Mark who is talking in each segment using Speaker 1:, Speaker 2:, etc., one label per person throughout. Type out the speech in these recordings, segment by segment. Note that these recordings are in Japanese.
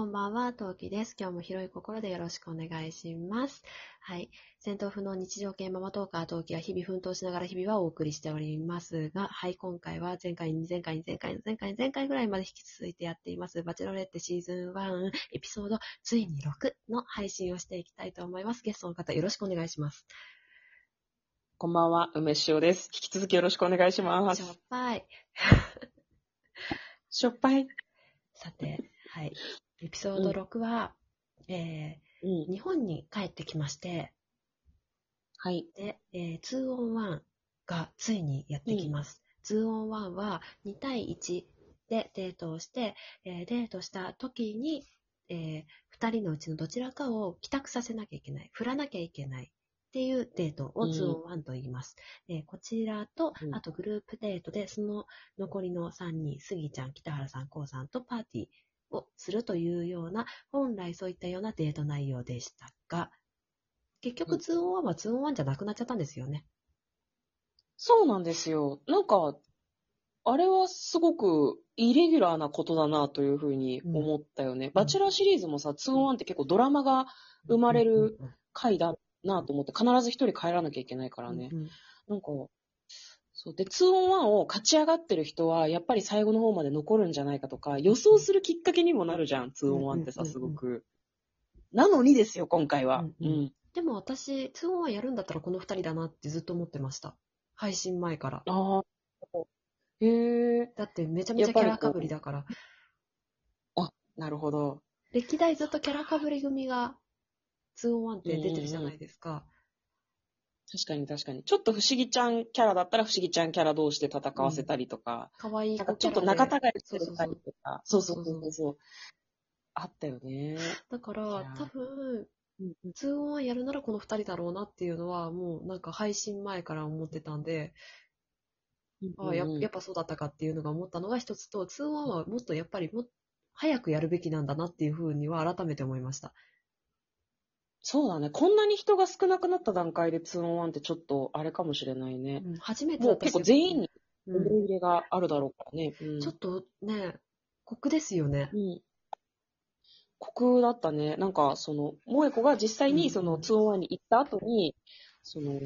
Speaker 1: こんばんは、トウキです。今日も広い心でよろしくお願いします。はい。戦闘不能日常系ママトーカートウキが日々奮闘しながら日々はお送りしておりますが、はい、今回は前回に前回に前回に前回に前回ぐらいまで引き続いてやっています、バチェロレッテシーズン1エピソードついに6の配信をしていきたいと思います。ゲストの方よろしくお願いします。
Speaker 2: こんばんは、梅塩です。引き続きよろしくお願いしま
Speaker 1: しょっ
Speaker 2: す。
Speaker 1: ぱい。
Speaker 2: しょっぱい。
Speaker 1: さて、はい。エピソード6は、え
Speaker 2: うん
Speaker 1: ー、。日本に帰ってきまして、
Speaker 2: はい。
Speaker 1: で、えー、2on1 がついにやってきます。2on1 は2対1でデートをして、えーデートした時に、えー、2人のうちのどちらかを帰宅させなきゃいけない、振らなきゃいけないっていうデートを
Speaker 2: うん
Speaker 1: 2on1 と言います。えーこちらと
Speaker 2: う、ん
Speaker 1: あとグループデートで、その残りの3人、杉ちゃん、北原さん、こうさんとパーティーをするというような、本来そういったようなデート内容でしたが、結局
Speaker 2: うん
Speaker 1: 2on1 は 2on1 じゃなくなっちゃったんですよね。
Speaker 2: そうなんですよ。なんか、あれはすごくイレギュラーなことだなというふうに思ったよね。バチェラーシリーズもさ、2-1って結構ドラマが生まれる回だなと思って、必ず一人帰らなきゃいけないからね。
Speaker 1: うんうん
Speaker 2: なんか、そう。で、2-on-1 を勝ち上がってる人は、やっぱり最後の方まで残るんじゃないかとか、予想するきっかけにもなるじゃん、2-on-1 ってさ、
Speaker 1: うんうんうんうん
Speaker 2: すごく。なのにですよ、今回は。
Speaker 1: う
Speaker 2: うんん、
Speaker 1: うんでも私、2on1 やるんだったらこの2人だなってずっと思ってました。配信前から。
Speaker 2: ああ。へえ。
Speaker 1: だってめちゃめちゃキャラかぶりだから。
Speaker 2: なるほど。
Speaker 1: 歴代ずっとキャラかぶり組が 2on1 って出てるじゃないですか。
Speaker 2: 確かに確かに。ちょっと不思議ちゃんキャラだったら不思議ちゃんキャラ同士で戦わせたりとか、
Speaker 1: 可愛い
Speaker 2: なんかちょっと仲違いしてたりとか。そうそう
Speaker 1: そそう
Speaker 2: そううそうそう。あったよね。
Speaker 1: だから多分、
Speaker 2: うんうん
Speaker 1: 2on1 やるならこの2人だろうなっていうのはもうなんか配信前から思ってたんで、ああや
Speaker 2: うんうん
Speaker 1: やっぱそうだったかっていうのが思ったのが一つと、2-1はもっとやっぱりもっ早くやるべきなんだなっていうふうには改めて思いました。
Speaker 2: そうだね。こんなに人が少なくなった段階で 2-on-1 ってちょっとあれかもしれないね。
Speaker 1: うん初めて
Speaker 2: もう結構全員に
Speaker 1: うん
Speaker 2: 思い入れがあるだろうからね。うん
Speaker 1: ちょっとね、酷ですよね。
Speaker 2: うん。酷だったね。なんか、その、萌子が実際にその 2-on-1 に行った後に、その、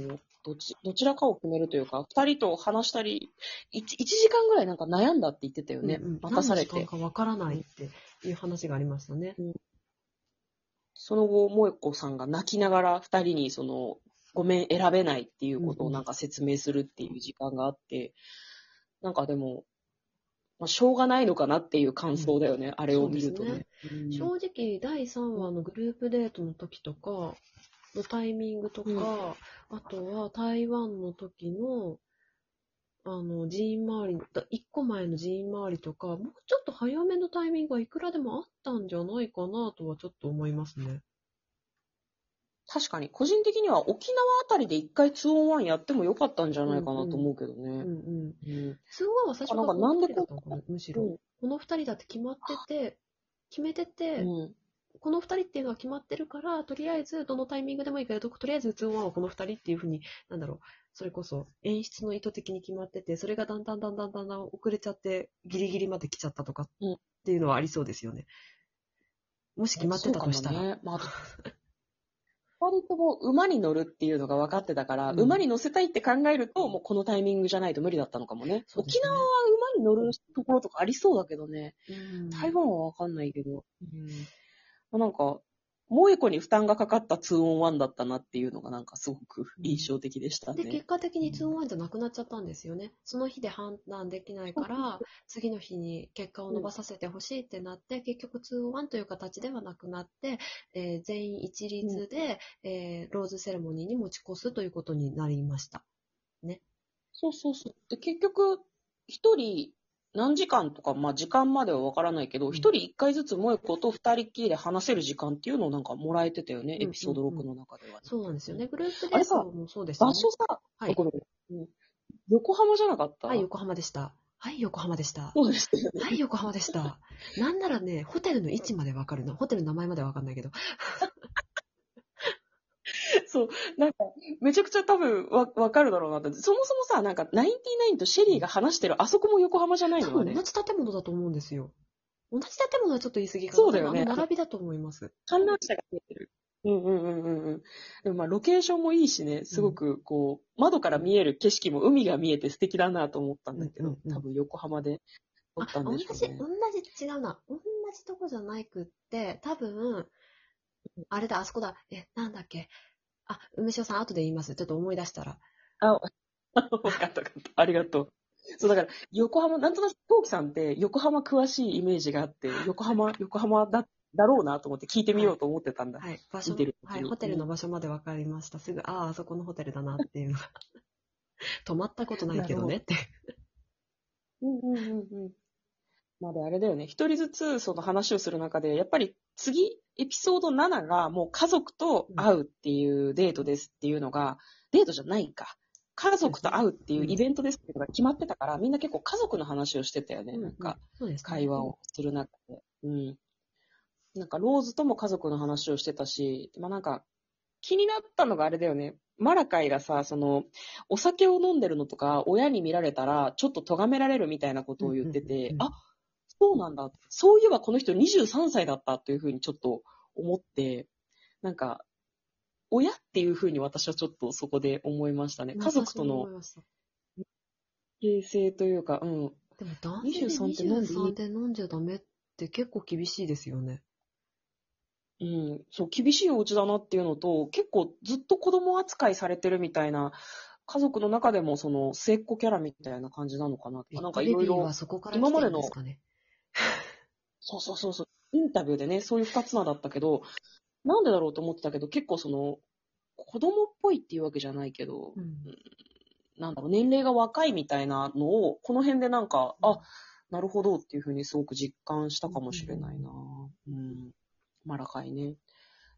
Speaker 2: どち、どちらかを決めるというか、二人と話したり、一一時間ぐらいなんか悩んだって言ってたよね。
Speaker 1: うんうん
Speaker 2: 待たされて
Speaker 1: 何の時間。かわからないっていう話がありましたね。
Speaker 2: その後、萌子さんが泣きながら二人にその、ごめん、選べないっていうことをなんか説明するっていう時間があって、なんかでも、まあ、しょうがないのかなっていう感想だよね、あれを見るとね。うん。
Speaker 1: 正直、第3話のグループデートの時とか、のタイミングとか、
Speaker 2: うん。
Speaker 1: あとは台湾の時の、あの、寺院周り、だ一個前の寺院周りとか、もうちょっと早めのタイミングがいくらでもあったんじゃないかなとはちょっと思いますね。
Speaker 2: 確かに、個人的には沖縄あたりで一回 2-on-1 やってもよかったんじゃないかなと思うけど
Speaker 1: うん
Speaker 2: ね。
Speaker 1: うん。
Speaker 2: うん。
Speaker 1: 通話は最初から
Speaker 2: なんで
Speaker 1: この二人だったのかなむしろ。
Speaker 2: うん
Speaker 1: この二人だって決まってて、決めてて、
Speaker 2: うん。
Speaker 1: この二人っていうのは決まってるから、とりあえずどのタイミングでもいいけど、とりあえず通話はこの二人っていうふうに、なんだろう、それこそ演出の意図的に決まってて、それがだんだんだんだんだんだん遅れちゃって、ギリギリまで来ちゃったとか
Speaker 2: うん
Speaker 1: っていうのはありそうですよね。もし決まってたとしたら。
Speaker 2: ね。まあ、二人とも馬に乗るっていうのが分かってたから、
Speaker 1: うん
Speaker 2: 馬に乗せたいって考えると、もうこのタイミングじゃないと無理だったのかもね。
Speaker 1: ね
Speaker 2: 沖縄は馬に乗るところとかありそうだけどね。
Speaker 1: うん
Speaker 2: 台湾は分かんないけど。うん。まあなんか、萌子に負担がかかった 2-on-1 だったなっていうのがなんかすごく印象的でした
Speaker 1: で、
Speaker 2: ね。
Speaker 1: 結果的に2-1じゃなくなっちゃったんですよね。その日で判断できないから、次の日に結果を伸ばさせてほしいってなって、結局2-1という形ではなくなって、えー全員一律で、えーローズセレモニーに持ち越すということになりました。
Speaker 2: そうそうそう。で、結局、一人、何時間とか、まあ時間までは分からないけど、
Speaker 1: ん
Speaker 2: 一、人一回ずつ萌子と二人っきりで話せる時間っていうのをなんかもらえてたよね、
Speaker 1: うん
Speaker 2: エピソード6の中ではね。
Speaker 1: そうなんですよね。グループデー
Speaker 2: あれさ
Speaker 1: トもそうですよね。
Speaker 2: 場所さ、
Speaker 1: はい
Speaker 2: ごめんうん横浜じゃなかった？
Speaker 1: はい、横浜でした。はい、横浜でした。
Speaker 2: そうですよね。
Speaker 1: はい、横浜でした。なんならね、ホテルの位置までわかるな。ホテルの名前までわかんないけど。
Speaker 2: そう。なんか、めちゃくちゃ多分わ、わかるだろうなって。そもそもさ、なんか、ナインティナインとシェリーが話してる、あそこも横浜じゃないの？あれ
Speaker 1: 多分同。じ建物だと思うんですよ。同じ建物はちょっと言い過ぎかな。
Speaker 2: そうだよね
Speaker 1: あの並びだと思います。
Speaker 2: 観覧車が見えてる。うんうんうんうんうん。でもまあ、ロケーションもいいしね、すごくこう、窓から見える景色も海が見えて素敵だなと思ったんだけど、
Speaker 1: うんうんうん
Speaker 2: 多分横浜で撮
Speaker 1: あ
Speaker 2: ったん
Speaker 1: 同じ、
Speaker 2: でしょうね。
Speaker 1: 同じ、違うな。同じとこじゃないくって、多分、あれだ、あそこだ。え、なんだっけ？あ、梅塩さん、後で言います。ちょっと思い出したら。
Speaker 2: あ、わかったわかった。ありがとう。そう、だから、横浜、なんとなく、トウキさんって横浜詳しいイメージがあって、横浜、横浜だ、だろうなと思って聞いてみようと思ってたんだ。
Speaker 1: はい、場所
Speaker 2: 見てる、時に
Speaker 1: はい、ホテルの場所まで分かりました。すぐ、ああ、あそこのホテルだなっていうのが。泊まったことないけどねって。
Speaker 2: うんうんうんうん。まあで、あれだよね。一人ずつその話をする中で、やっぱり次、エピソード7がもう家族と会うっていうデートですっていうのが、デートじゃないか。家族と会うっていうイベントですっていうのが決まってたから、みんな結構家族の話をしてたよね。なんか、会話をする中で。うん。なんか、ローズとも家族の話をしてたし、まあなんか、気になったのがあれだよね。マラカイがさ、その、お酒を飲んでるのとか、親に見られたら、ちょっと咎められるみたいなことを言っててあ、そうなんだ。そういえばこの人23歳だったというふうにちょっと思って、なんか、親っていうふうに私はちょっとそこで思いましたね。家族との形成というか、うん。
Speaker 1: でも男性で
Speaker 2: 23って飲んでいい
Speaker 1: 23で飲んじゃダメって結構厳しいですよね。
Speaker 2: うん、そう、厳しいお家だなっていうのと、結構ずっと子供扱いされてるみたいな、家族の中でもその末っ子キャラみたいな感じなのかなって。なんかいろいろ
Speaker 1: ベビーは、そこから来てるんですかね。
Speaker 2: そうそうそうそう、インタビューでね、そういう二つ名だったけど、なんでだろうと思ってたけど、結構その、子供っぽいっていうわけじゃないけど、
Speaker 1: うん
Speaker 2: なんだろう、年齢が若いみたいなのを、この辺でなんか、あ、なるほどっていうふうにすごく実感したかもしれないな。うん。マラカイね。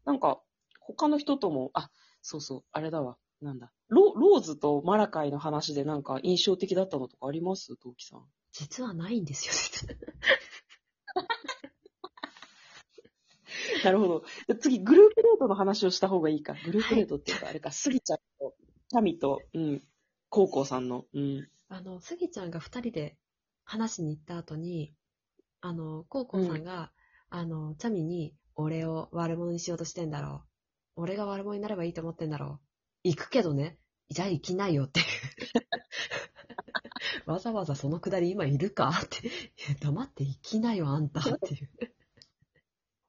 Speaker 2: なんか、他の人とも、あ、そうそう、あれだわ。なんだ。ロローズとマラカイの話でなんか印象的だったのとかあります？トウキさん。
Speaker 1: 実はないんですよ、
Speaker 2: なるほど。次、グループデートの話をした方がいいか。グループデートっていうか、あれか、スギちゃんと、タミと、うん、コウコウさんの、うん。
Speaker 1: あの、スギちゃんが二人で話しに行った後に、あの、コウコウさんが、あの、チャミに、俺を悪者にしようとしてんだろう。俺が悪者になればいいと思ってんだろう。行くけどね。じゃあ行きないよって。わざわざそのくだり今いるかって。黙って行きなよ、あんたっていう。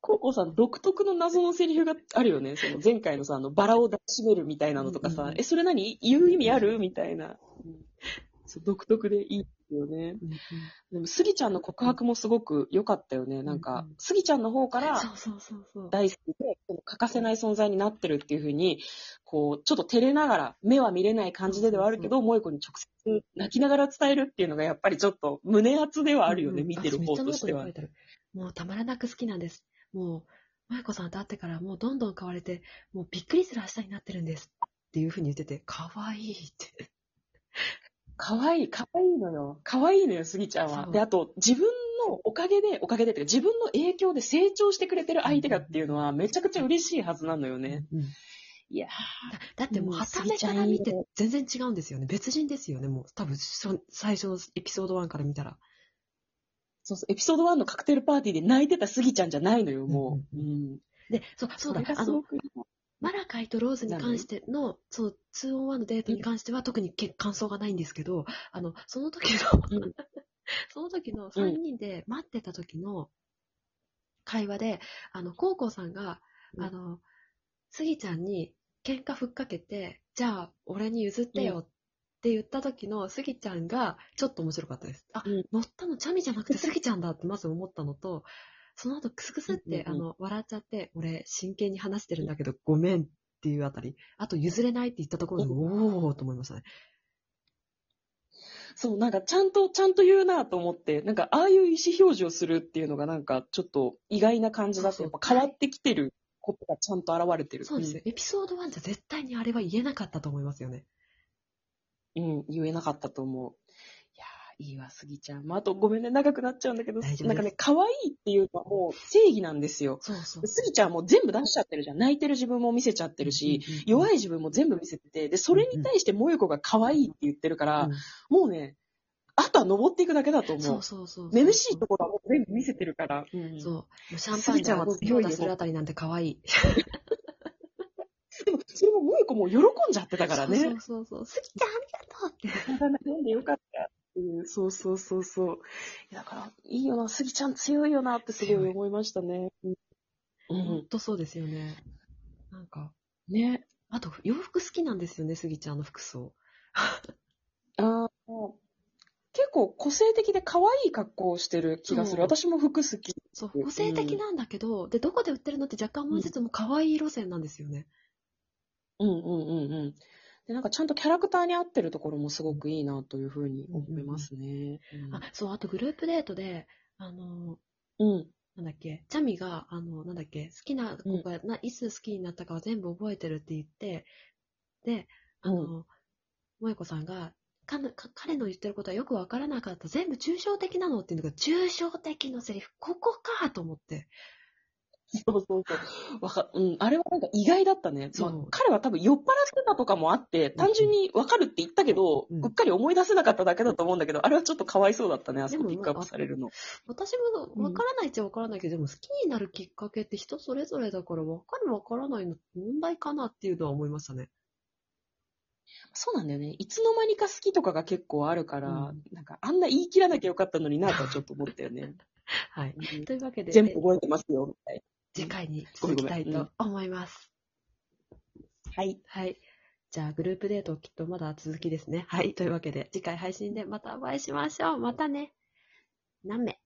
Speaker 2: コウコウさん独特の謎のセリフがあるよね。その前回のさ、あの、バラを抱きしめるみたいなのとかさ、
Speaker 1: うんうん
Speaker 2: え、それ何？言う意味ある？みたいな。うんそう独特でいいですよね。でも、スギちゃんの告白もすごく良かったよね。なんかスギちゃんの方から。大好きで、欠かせない存在になってるっていうふうに、こう、ちょっと照れながら、目は見れない感じでではあるけど、萌子に直接泣きながら伝えるっていうのが、やっぱりちょっと胸熱ではあるよね、見てる方としては
Speaker 1: もうたまらなく好きなんです。もう、まゆこさんと会ってからもうどんどん変われて、もうびっくりする明日になってるんです。っていうふうに言ってて、かわいいって。
Speaker 2: かわいい、かわいいのよ。かわいいのよ、スギちゃんは。で、あと、自分のおかげで、おかげでっていうか、自分の影響で成長してくれてる相手がっていうのは、めちゃくちゃ嬉しいはずなのよね。
Speaker 1: うん
Speaker 2: いや
Speaker 1: だだってもう、
Speaker 2: うん
Speaker 1: はためから見て全然違うんですよね。別人ですよね、もう。多分、そ最初のエピソード1から見たら。
Speaker 2: そうそう、エピソード1のカクテルパーティーで泣いてたスギちゃんじゃないのよ、もう。
Speaker 1: う
Speaker 2: うんん。
Speaker 1: で、そう、そうだあの、マラカイとローズに関しての、その 2on1 のデートに関しては特にけ感想がないんですけど、あの、その時の、
Speaker 2: うん。
Speaker 1: その時の3人で待ってた時の会話で、あの、コウコウさんが、
Speaker 2: うん。
Speaker 1: あの、スギちゃんに喧嘩ふっかけて、じゃあ、俺に譲ってよって言った時のスギちゃんがちょっと面白かったです。あ、
Speaker 2: うん。
Speaker 1: 乗ったのチャミじゃなくてスギちゃんだってまず思ったのと、その後クスクスって、
Speaker 2: うんうんうん
Speaker 1: あの、笑っちゃって、俺真剣に話してるんだけどごめんっていうあたり、あと譲れないって言ったところで、おーと思いましたね。
Speaker 2: そう、なんかちゃんと、ちゃんと言うなと思って、なんかああいう意思表示をするっていうのがなんかちょっと意外な感じだって、
Speaker 1: そうそう
Speaker 2: やっぱ変わってきてることがちゃんと現れてる。
Speaker 1: そうですよ。エピソード1じゃ絶対にあれは言えなかったと思いますよね。
Speaker 2: うん。うん、言えなかったと思う。いいいわ、スギちゃん。まあ、あとごめんね、長くなっちゃうんだけど、
Speaker 1: 大丈夫です
Speaker 2: なんかね、可愛いっていうのはもう正義なんですよ。
Speaker 1: そうそう。
Speaker 2: スギちゃんはもう全部出しちゃってるじゃん。泣いてる自分も見せちゃってるし、弱い自分も全部見せてて、で、それに対して萌子が可愛いって言ってるから、もうね、あとは登っていくだけだと思う。
Speaker 1: そうそうそうそう。
Speaker 2: めめしいところはもう全部見せてるから。うん
Speaker 1: そう。もうシャンパンで顎強打するあたりなんて可愛い。
Speaker 2: でも、それも萌子もう喜んじゃってたからね。
Speaker 1: そうそうそう。スギちゃんありがとうって。
Speaker 2: 読んでよかったっていう。そうそうそうそう。いやだから、いいよな、スギちゃん強いよなってすごい思いましたね。うん。
Speaker 1: ほんとそうですよね。なんか、
Speaker 2: ね。
Speaker 1: あと洋服好きなんですよね、スギちゃんの服装。
Speaker 2: ああ。結構個性的で可愛い格好をしてる気がする。私も服好き。
Speaker 1: そう、個性的なんだけど、で、どこで売ってるのって若干思いつつも可愛い路線なんですよね。
Speaker 2: うんうんうんうん。で、なんかちゃんとキャラクターに合ってるところもすごくいいなというふうに思いますね。
Speaker 1: あ、そう、あとグループデートで、あの、
Speaker 2: うん。
Speaker 1: なんだっけ、チャミが、あの、なんだっけ、好きな子が、な、いつ好きになったかは全部覚えてるって言って、で、あの、萌子さんが、彼の言ってることはよくわからなかった。全部抽象的なのっていうのが、抽象的のセリフ、ここかと思って。
Speaker 2: そうそうそう。わか、うん。あれはなんか意外だったね。
Speaker 1: そう
Speaker 2: まあ彼は多分酔っ払ってたとかもあって、単純にわかるって言ったけど、
Speaker 1: うん
Speaker 2: うっかり思い出せなかっただけだと思うんだけど、あれはちょっとかわいそうだったね、あそこピックアップされるの。
Speaker 1: 私もわからないっちゃわからないけど、でも好きになるきっかけって人それぞれだから、わかるわからないの問題かなっていうのは思いましたね。
Speaker 2: そうなんだよね。いつの間にか好きとかが結構あるから、
Speaker 1: うん
Speaker 2: なんかあんな言い切らなきゃよかったのになとはちょっと思ったよね。
Speaker 1: はい。
Speaker 2: うん
Speaker 1: というわけで、
Speaker 2: 全部覚えてますよ、みたい
Speaker 1: 次回に続きたいと思います。
Speaker 2: な。はい。
Speaker 1: はい。じゃあ、グループデートきっとまだ続きですね。はい。というわけで、次回配信でまたお会いしましょう。またね。何名？